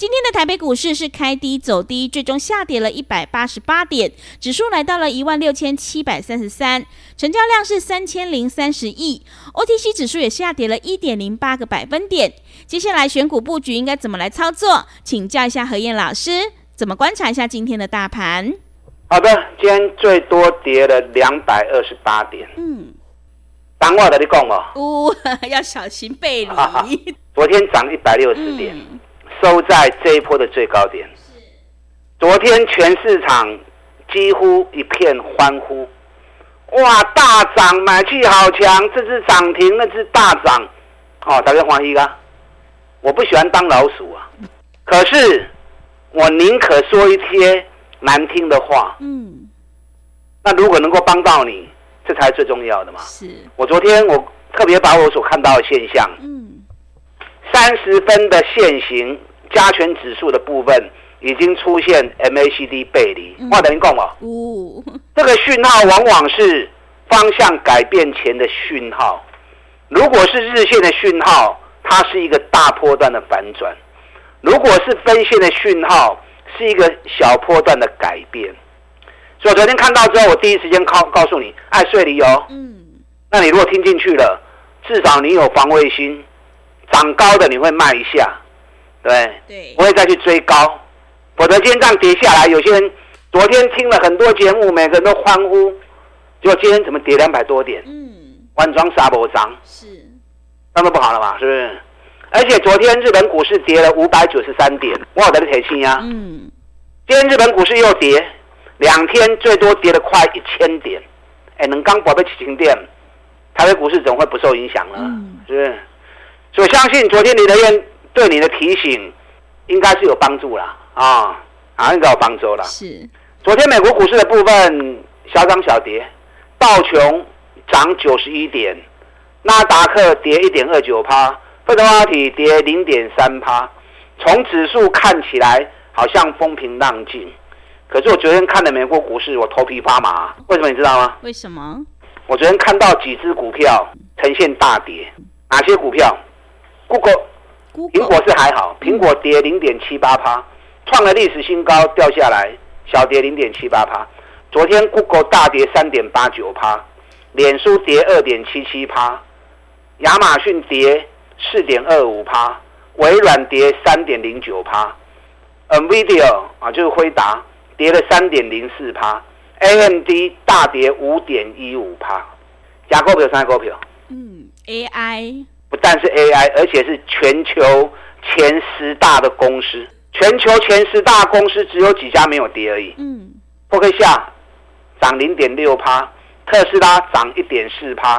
今天的台北股市是开低走低，最终下跌了一百八十八点，指数来到了一万六千七百三十三，成交量是三千零三十亿，OTC 指数也下跌了一点零八个百分点。接下来选股布局应该怎么来操作？请教一下何燕老师，怎么观察一下今天的大盘？好的，今天最多跌了两百二十八点。嗯，当我的你讲哦，呜、哦，要小心背离。昨天涨一百六十点。嗯收在这一波的最高点。昨天全市场几乎一片欢呼，哇！大涨，买气好强，这只涨停，那只大涨，哦，大家欢喜啊！我不喜欢当老鼠啊，可是我宁可说一些难听的话。嗯。那如果能够帮到你，这才是最重要的嘛。是。我昨天我特别把我所看到的现象，嗯，三十分的线型。加权指数的部分已经出现 MACD 背离，话等于讲了。哦，这个讯号往往是方向改变前的讯号。如果是日线的讯号，它是一个大波段的反转；如果是分线的讯号，是一个小波段的改变。所以我昨天看到之后，我第一时间告告诉你，爱睡理由。嗯，那你如果听进去了，至少你有防卫心，涨高的你会卖一下。对，对，不会再去追高，否则今天这样跌下来，有些人昨天听了很多节目，每个人都欢呼，结果今天怎么跌两百多点？嗯，万张杀波张，是，那么不好了嘛？是不是？而且昨天日本股市跌了五百九十三点，我有在提醒呀。嗯，今天日本股市又跌，两天最多跌了快一千点，哎，能刚宝贝起停电，台北股市怎么会不受影响呢？嗯，是不是？所以我相信昨天你的愿。对你的提醒，应该是有帮助啦，啊，啊，应该有帮助了。是，昨天美国股市的部分小涨小跌，道琼涨九十一点，纳达克跌一点二九趴，费城半导体跌零点三趴。从指数看起来好像风平浪静，可是我昨天看了美国股市，我头皮发麻。为什么你知道吗？为什么？我昨天看到几只股票呈现大跌，哪些股票？Google。苹果是还好，苹果跌零点七八趴，创了历史新高，掉下来小跌零点七八趴。昨天 Google 大跌三点八九趴，脸书跌二点七七趴，亚马逊跌四点二五趴，微软跌三点零九趴，NVIDIA 啊就是辉达跌了三点零四趴，AMD 大跌五点一五趴。加股票三个股票，嗯，AI。不但是 AI，而且是全球前十大的公司。全球前十大公司只有几家没有跌而已。嗯，波克夏涨零点六趴，特斯拉涨一点四趴，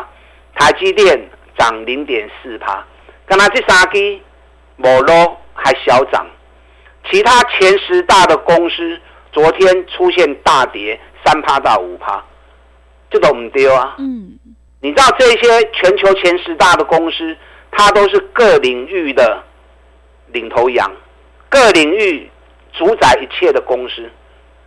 台积电涨零点四趴。刚才这三支摩罗还小涨，其他前十大的公司昨天出现大跌三趴到五趴，这都唔丢啊。嗯。你知道这些全球前十大的公司，它都是各领域的领头羊，各领域主宰一切的公司，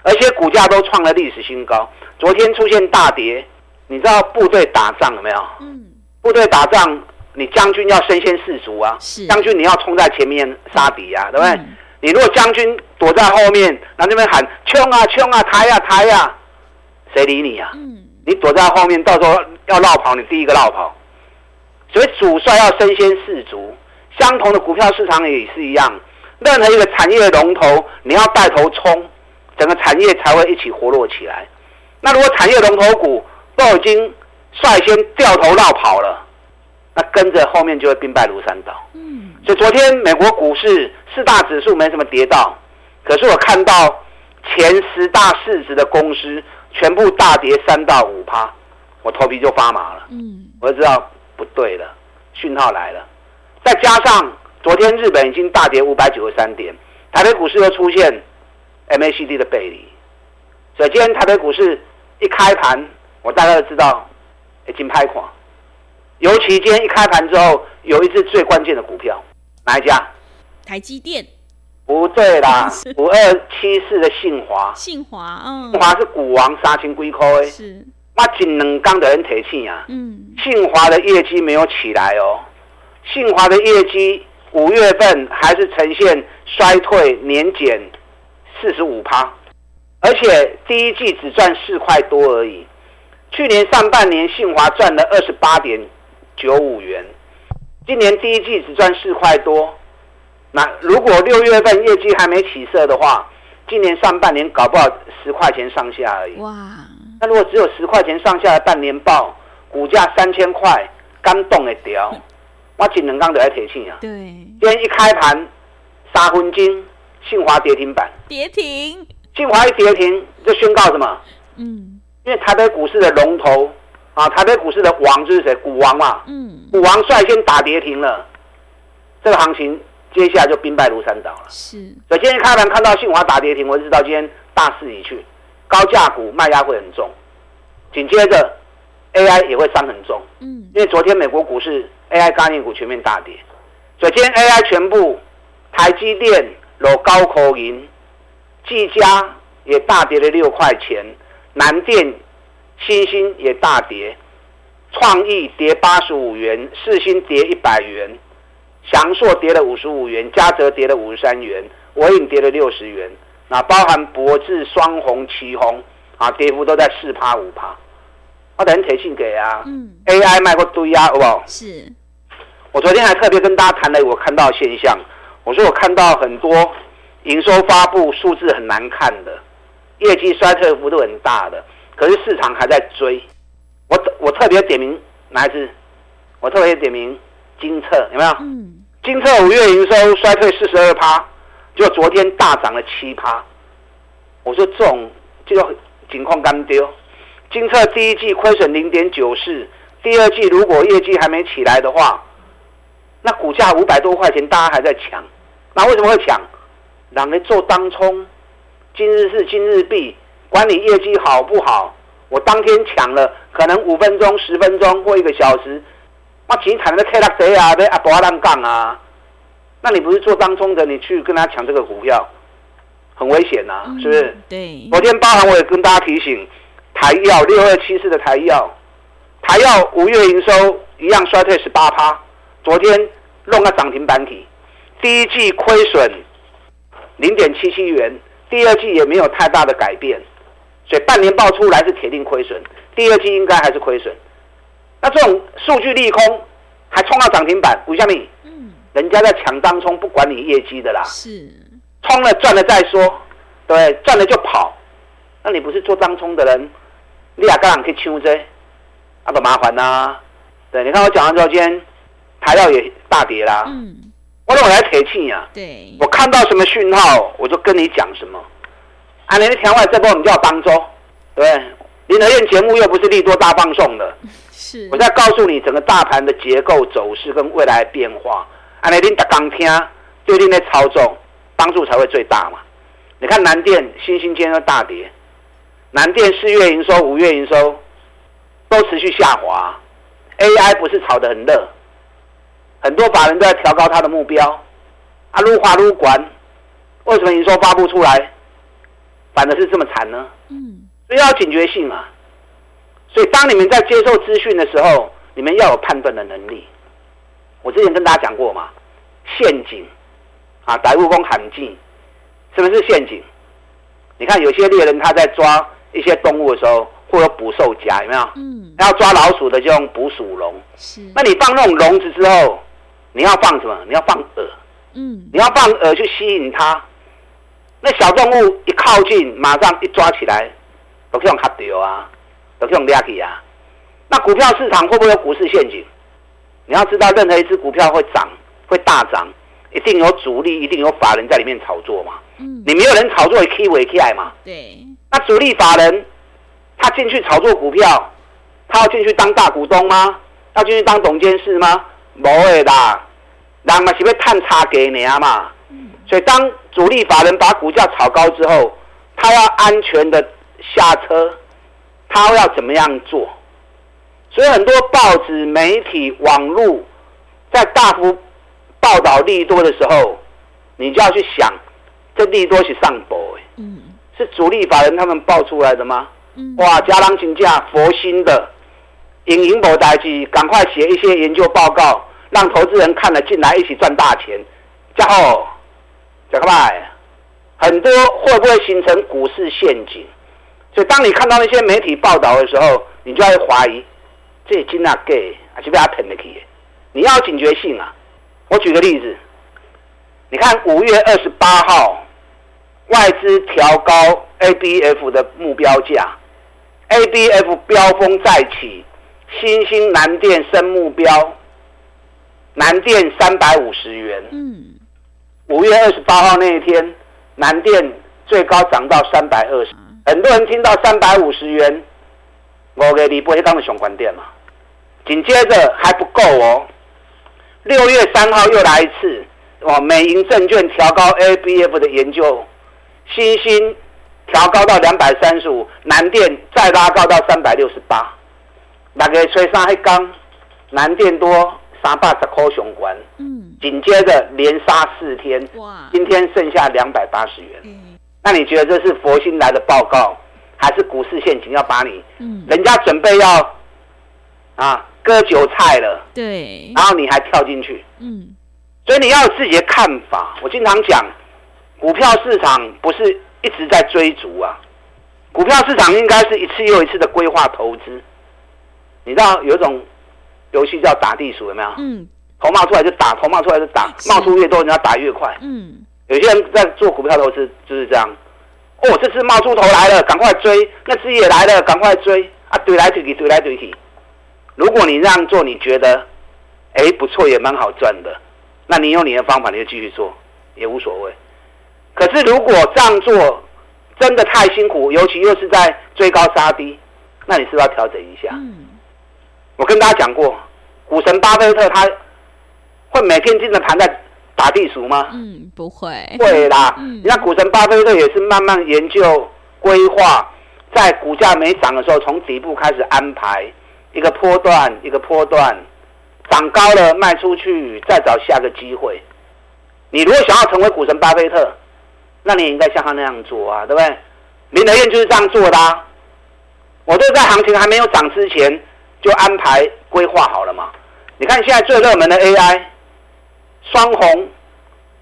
而且股价都创了历史新高。昨天出现大跌，你知道部队打仗有没有？嗯。部队打仗，你将军要身先士卒啊！是。将军你要冲在前面杀敌啊，对不对？嗯。你如果将军躲在后面，那那边喊冲啊冲啊，抬呀抬呀，谁理你啊？嗯。你躲在后面，到时候要绕跑，你第一个绕跑。所以主帅要身先士卒。相同的股票市场也是一样，任何一个产业龙头，你要带头冲，整个产业才会一起活络起来。那如果产业龙头股都已经率先掉头绕跑了，那跟着后面就会兵败如山倒。嗯。所以昨天美国股市四大指数没什么跌到，可是我看到前十大市值的公司全部大跌三到五趴，我头皮就发麻了。嗯，我就知道不对了，讯号来了。再加上昨天日本已经大跌五百九十三点，台北股市又出现 MACD 的背离，所以今天台北股市一开盘，我大概都知道已经拍垮。尤其今天一开盘之后，有一只最关键的股票，哪一家？台积电。不对啦，五二七四的信华。信华，嗯。信华是股王，三千几块诶。是。那仅能刚的人提气啊。嗯。信华的业绩没有起来哦。信华的业绩五月份还是呈现衰退，年减四十五趴，而且第一季只赚四块多而已。去年上半年信华赚了二十八点九五元，今年第一季只赚四块多。那如果六月份业绩还没起色的话，今年上半年搞不好十块钱上下而已。哇！那如果只有十块钱上下的半年报，股价三千块，刚动的掉，我只能刚得来提醒啊。对，今天一开盘，三分钟，信华跌停板。跌停。信华一跌停，就宣告什么？嗯，因为台北股市的龙头啊，台北股市的王就是谁？股王嘛。嗯。股王率先打跌停了，这个行情。接下来就兵败如山倒了。是，所以今天开盘看到信华打跌停，我就知道今天大势已去，高价股卖压会很重。紧接着，AI 也会伤很重。嗯，因为昨天美国股市 AI 概念股全面大跌，所以今天 AI 全部，台积电落高口银，技嘉也大跌了六块钱，南电、新兴也大跌，创意跌八十五元，四星跌一百元。翔硕跌了五十五元，嘉泽跌了五十三元，纬颖跌了六十元，那包含博智、双红、旗红啊，跌幅都在四趴五趴。我等提醒给啊，嗯，AI 卖过堆啊，好不好？是。我昨天还特别跟大家谈了我看到的现象，我说我看到很多营收发布数字很难看的，业绩衰退幅度很大的，可是市场还在追。我我特别点名哪一支？我特别点名。金策有没有？嗯，金策五月营收衰退四十二趴，就昨天大涨了七趴。我说这种这个情况干丢。精测第一季亏损零点九四，第二季如果业绩还没起来的话，那股价五百多块钱，大家还在抢。那为什么会抢？让人做当冲，今日是今日毕，管你业绩好不好，我当天抢了，可能五分钟、十分钟或一个小时。那其他的 K 拉谁啊？被阿伯浪杠啊？那你不是做当冲的，你去跟他抢这个股票，很危险呐、啊，是不是？对。昨天包含我也跟大家提醒，台药六二七四的台药，台药五月营收一样衰退十八趴，昨天弄个涨停板体，第一季亏损零点七七元，第二季也没有太大的改变，所以半年报出来是铁定亏损，第二季应该还是亏损。那这种数据利空，还冲到涨停板，为什么？嗯，人家在抢当冲，不管你业绩的啦。是，冲了赚了再说，对，赚了就跑。那你不是做当冲的人，你也敢去抢这？那多麻烦呐、啊！对，你看我讲完之后，今天台料也大跌啦。嗯，我让我来提醒呀。对，我看到什么讯号，我就跟你讲什么。啊，你的天外这波我们叫当中，对，林和彦节目又不是利多大放送的。是我在告诉你整个大盘的结构走势跟未来的变化，安尼恁刚听，对恁的操作帮助才会最大嘛。你看南电、新兴今天大跌，南电四月营收、五月营收都持续下滑，AI 不是炒得很热，很多法人都在调高它的目标，啊，撸滑撸管，为什么营收发布出来反而是这么惨呢？嗯，所以要警觉性啊。所以，当你们在接受资讯的时候，你们要有判断的能力。我之前跟大家讲过嘛，陷阱啊，逮蜈蚣喊进，是不是陷阱？你看有些猎人他在抓一些动物的时候，会有捕兽夹，有没有？嗯。要抓老鼠的就用捕鼠笼。是。那你放那种笼子之后，你要放什么？你要放饵。嗯。你要放饵去吸引它。那小动物一靠近，马上一抓起来，都可以用卡丢啊。都这种压力啊，那股票市场会不会有股市陷阱？你要知道，任何一只股票会涨，会大涨，一定有主力，一定有法人在里面炒作嘛。嗯，你没有人炒作也 K 尾 K 来嘛？对。那主力法人他进去炒作股票，他要进去当大股东吗？要进去当董监事吗？不会啦，人嘛是要赚差价尔嘛。嗯。所以当主力法人把股价炒高之后，他要安全的下车，他要怎么样做？所以很多报纸、媒体、网络在大幅报道利多的时候，你就要去想，这利多是上博诶，嗯，是主力法人他们报出来的吗？嗯，哇，家人请假佛心的，引引博代记，赶快写一些研究报告，让投资人看了进来一起赚大钱。然后，讲个拜，很多会不会形成股市陷阱？所以当你看到那些媒体报道的时候，你就要怀疑。这金那给还是被他捧得起？你要警觉性啊！我举个例子，你看五月二十八号，外资调高 ABF 的目标价，ABF 飙风再起，新兴南电升目标，南电三百五十元。嗯，五月二十八号那一天，南电最高涨到三百二十，很多人听到三百五十元，我给你不会当的熊关店嘛？紧接着还不够哦，六月三号又来一次，哦，美银证券调高 ABF 的研究，新兴调高到两百三十五，南电再拉高到三百六十八，那个吹三黑钢，南电多三百十块雄关，嗯，紧接着连杀四天，哇，今天剩下两百八十元，嗯，那你觉得这是佛心来的报告，还是股市陷阱要把你？嗯，人家准备要啊。割韭菜了，对，然后你还跳进去，嗯，所以你要有自己的看法。我经常讲，股票市场不是一直在追逐啊，股票市场应该是一次又一次的规划投资。你知道有一种游戏叫打地鼠，有没有？嗯，头冒出来就打，头冒出来就打，冒出越多，人家打越快。嗯，有些人在做股票投资就是这样。哦，这次冒出头来了，赶快追；那只也来了，赶快追。啊，怼来怼去，怼来怼去。如果你这样做，你觉得，哎，不错，也蛮好赚的，那你用你的方法，你就继续做，也无所谓。可是如果这样做真的太辛苦，尤其又是在追高杀低，那你是不是要调整一下？嗯。我跟大家讲过，股神巴菲特他会每天盯着盘在打地鼠吗？嗯，不会。会啦。嗯。你看股神巴菲特也是慢慢研究规划，在股价没涨的时候，从底部开始安排。一个波段，一个波段，涨高了卖出去，再找下个机会。你如果想要成为股神巴菲特，那你也应该像他那样做啊，对不对？林德燕就是这样做的啊。我都在行情还没有涨之前就安排规划好了嘛。你看现在最热门的 AI，双红，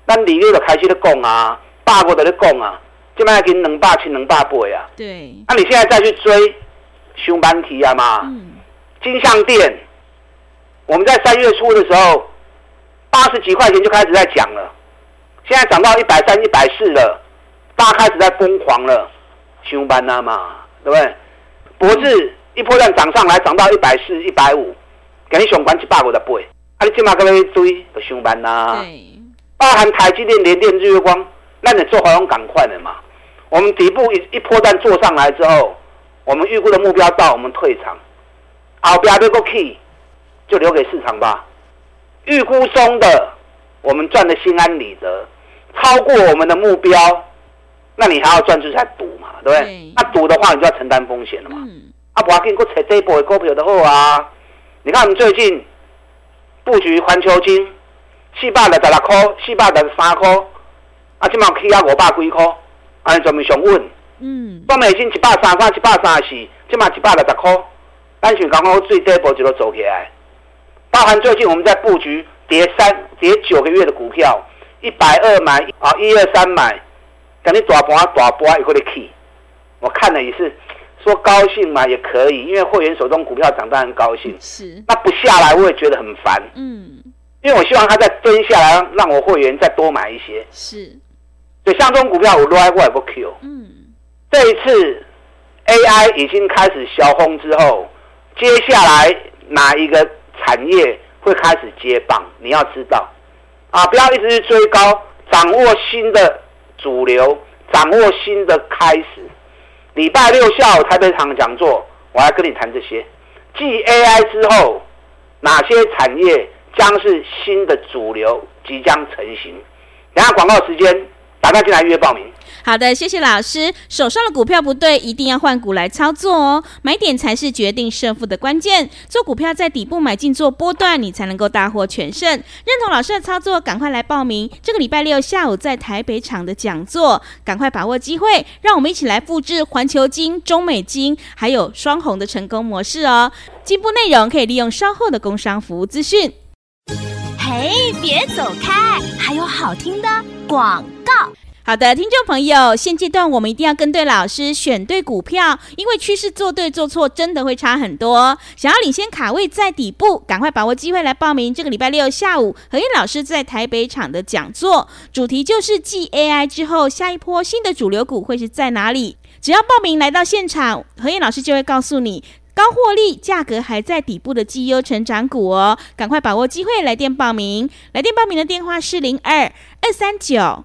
那里面的开始的供啊，大国的的供啊，这边已经两百七、两百八啊。对。那你现在再去追，熊班提啊嘛。嗯金像电，我们在三月初的时候，八十几块钱就开始在讲了，现在涨到一百三、一百四了，大家开始在疯狂了，熊班啊嘛，对不对？博智一波段涨上来，涨到一百四、一百五，给你熊管一百五的倍，啊，你起码可以追就熊班呐。对，包含台积电、联电、日月光，那你做好用赶快的嘛。我们底部一一波段做上来之后，我们预估的目标到，我们退场。后边这个 key 就留给市场吧。预估中的，我们赚的心安理得，超过我们的目标，那你还要赚就是在赌嘛，对不对？那赌的话，你就要承担风险了嘛。嗯、啊，不要跟我扯这一波的股票的好啊。你看我们最近布局环球金，四百六十六块，四百六十三块，啊，今嘛起啊五百几块，啊，你准备上稳。嗯。半美金一百三三，一百三十四，今嘛一百六十块。单选刚刚最低波就都走起来，包含最近我们在布局跌三跌九个月的股票，一百二买啊，一二三买，等你大盘大盘一个的 key，我看了也是说高兴嘛，也可以，因为会员手中股票涨得很高兴，是，那不下来我也觉得很烦，嗯，因为我希望它再蹲下来，让我会员再多买一些，是，所以像这种股票我来我也不 Q，嗯，这一次 AI 已经开始小红之后。接下来哪一个产业会开始接棒？你要知道，啊，不要一直去追高，掌握新的主流，掌握新的开始。礼拜六下午台北场讲座，我来跟你谈这些。继 AI 之后，哪些产业将是新的主流，即将成型？等下广告时间。打电进来预约报名。好的，谢谢老师。手上的股票不对，一定要换股来操作哦。买点才是决定胜负的关键。做股票在底部买进做波段，你才能够大获全胜。认同老师的操作，赶快来报名。这个礼拜六下午在台北场的讲座，赶快把握机会。让我们一起来复制环球金、中美金还有双红的成功模式哦。进步内容可以利用稍后的工商服务资讯。嘿，别走开，还有好听的广告。好的，听众朋友，现阶段我们一定要跟对老师，选对股票，因为趋势做对做错真的会差很多。想要领先卡位在底部，赶快把握机会来报名。这个礼拜六下午，何燕老师在台北场的讲座，主题就是继 AI 之后，下一波新的主流股会是在哪里？只要报名来到现场，何燕老师就会告诉你高获利、价格还在底部的绩优成长股哦。赶快把握机会来电报名，来电报名的电话是零二二三九。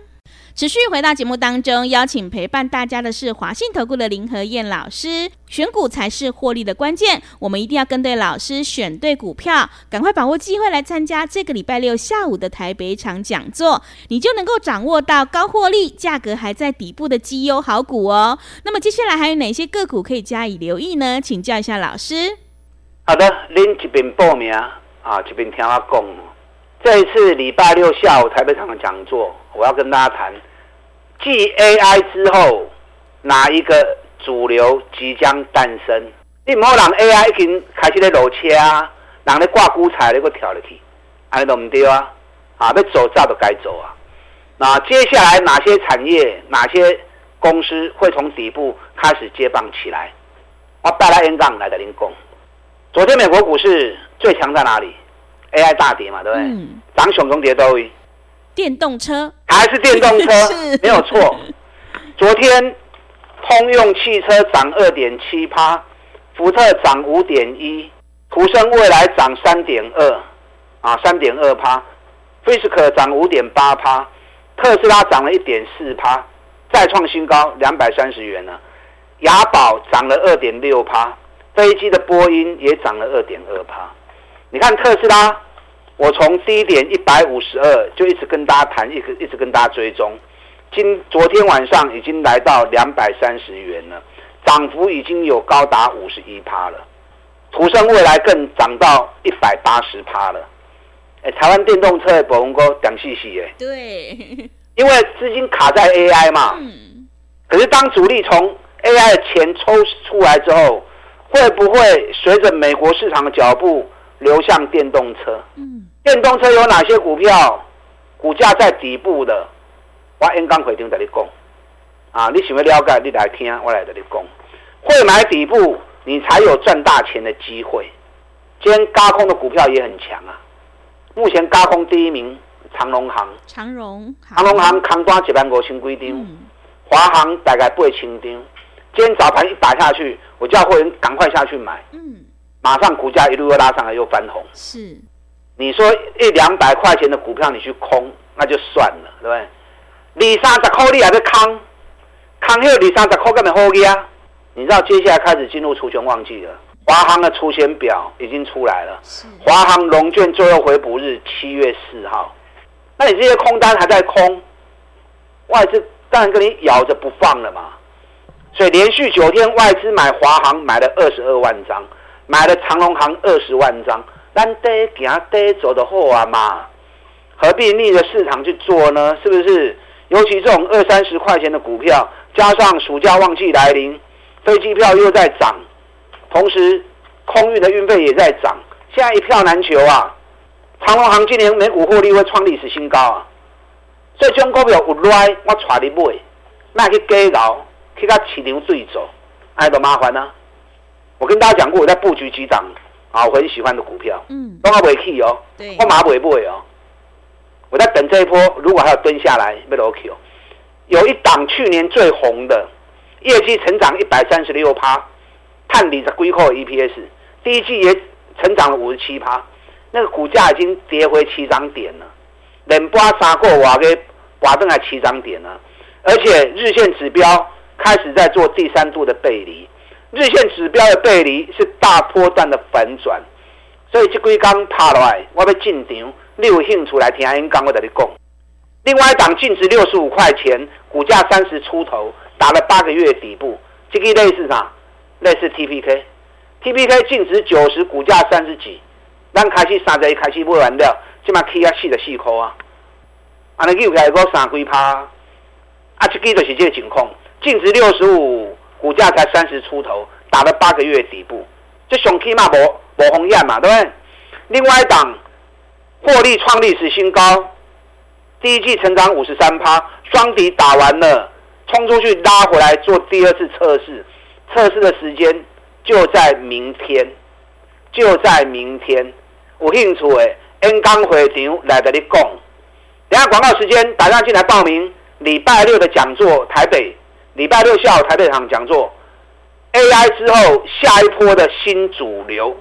持续回到节目当中，邀请陪伴大家的是华信投顾的林和燕老师。选股才是获利的关键，我们一定要跟对老师，选对股票，赶快把握机会来参加这个礼拜六下午的台北场讲座，你就能够掌握到高获利、价格还在底部的绩优好股哦。那么接下来还有哪些个股可以加以留意呢？请教一下老师。好的，您这边报名啊，这边听我讲。这一次礼拜六下午台北场的讲座，我要跟大家谈，继 AI 之后，哪一个主流即将诞生？你唔好让 AI 已经开始在落车啊，让你挂股彩你给我跳入去，安尼都唔对啊！啊，要走早都该走啊。那接下来哪些产业、哪些公司会从底部开始接棒起来？我带来演讲来跟您讲。昨天美国股市最强在哪里？AI 大跌嘛，对不对？涨、嗯、熊中跌都会。电动车还是电动车，是没有错。昨天通用汽车涨二点七趴，福特涨五点一，途胜未来涨三点二，啊，三点二趴。菲斯克涨五点八趴，特斯拉涨了一点四趴，再创新高两百三十元了。雅宝涨了二点六趴，飞机的波音也涨了二点二趴。你看特斯拉，我从低点一百五十二就一直跟大家谈，一直一直跟大家追踪。今昨天晚上已经来到两百三十元了，涨幅已经有高达五十一趴了。途胜未来更涨到一百八十趴了。哎，台湾电动车的保温哥讲细细耶。对。因为资金卡在 AI 嘛。嗯。可是当主力从 AI 的钱抽出来之后，会不会随着美国市场的脚步？流向电动车，嗯，电动车有哪些股票？股价在底部的，我演讲会场在你讲，啊，你想要了解，你来听，我来跟你讲，会买底部，你才有赚大钱的机会。今天高空的股票也很强啊，目前高空第一名长荣行，长荣，长荣行扛单一万五千几张，华航大概八千张。今天早盘一打下去，我叫会员赶快下去买，嗯。马上股价一路又拉上来，又翻红。是，你说一两百块钱的股票你去空，那就算了，对不对？二三十块你还在空，空后二三十块根本好啊！你知道接下来开始进入除权旺季了，华航的除权表已经出来了。是，华航龙券最后回补日七月四号，那你这些空单还在空，外资当然跟你咬着不放了嘛。所以连续九天外资买华航买了二十二万张。买了长隆行二十万张，咱得给他得走的货啊嘛，何必逆着市场去做呢？是不是？尤其这种二三十块钱的股票，加上暑假旺季来临，飞机票又在涨，同时空运的运费也在涨，现在一票难求啊！长隆行今年每股获利会创历史新高啊！所以中国股票有来我带你买，卖去低楼，去到市场对走，哎，多麻烦啊！我跟大家讲过，我在布局几档啊，我很喜欢的股票，嗯，都还没起哦，对，我马不会不会哦，我在等这一波，如果还要蹲下来，没落去哦。有一档去年最红的，业绩成长一百三十六趴，探底的归扣 EPS，第一季也成长了五十七趴，那个股价已经跌回七涨点了，连八三个瓦给瓦登来起涨点了，而且日线指标开始在做第三度的背离，日线指标的背离是大波段的反转，所以这几刚爬来，我要进场，你有兴趣来听演讲，我跟你讲。另外一档净值六十五块钱，股价三十出头，打了八个月底部，这个类似啥？类似 TPK，TPK 净值九十，股价三十几，咱开始三十一开始买完了，起码起啊四十四块啊，啊那又开个三几趴，啊这个就是这个情况，净值六十五，股价才三十出头，打了八个月底部，这熊起码无无红艳嘛，对不对？另外一档获利创历史新高。第一季成长五十三趴，双底打完了，冲出去拉回来做第二次测试，测试的时间就在明天，就在明天。有兴趣的，演讲会场来跟你讲。等下广告时间，大家进来报名礼拜六的讲座，台北礼拜六下午台北场讲座，AI 之后下一波的新主流。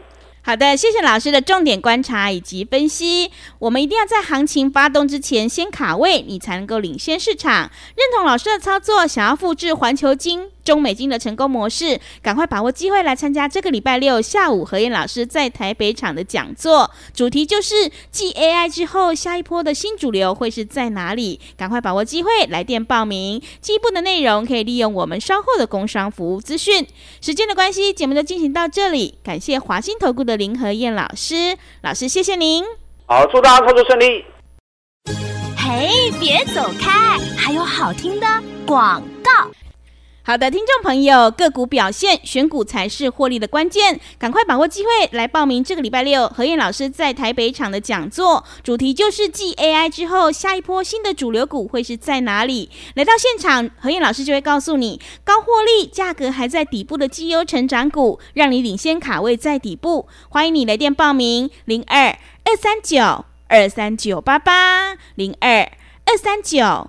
好的，谢谢老师的重点观察以及分析。我们一定要在行情发动之前先卡位，你才能够领先市场。认同老师的操作，想要复制环球金、中美金的成功模式，赶快把握机会来参加这个礼拜六下午何燕老师在台北场的讲座。主题就是继 AI 之后，下一波的新主流会是在哪里？赶快把握机会来电报名。进一步的内容可以利用我们稍后的工商服务资讯。时间的关系，节目就进行到这里。感谢华兴投顾的林何燕老师，老师谢谢您。好，祝大家操作顺利。嘿，别走开，还有好听的广告。好的，听众朋友，个股表现，选股才是获利的关键。赶快把握机会来报名这个礼拜六何燕老师在台北场的讲座，主题就是继 AI 之后，下一波新的主流股会是在哪里？来到现场，何燕老师就会告诉你，高获利、价格还在底部的绩优成长股，让你领先卡位在底部。欢迎你来电报名：零二二三九二三九八八零二二三九。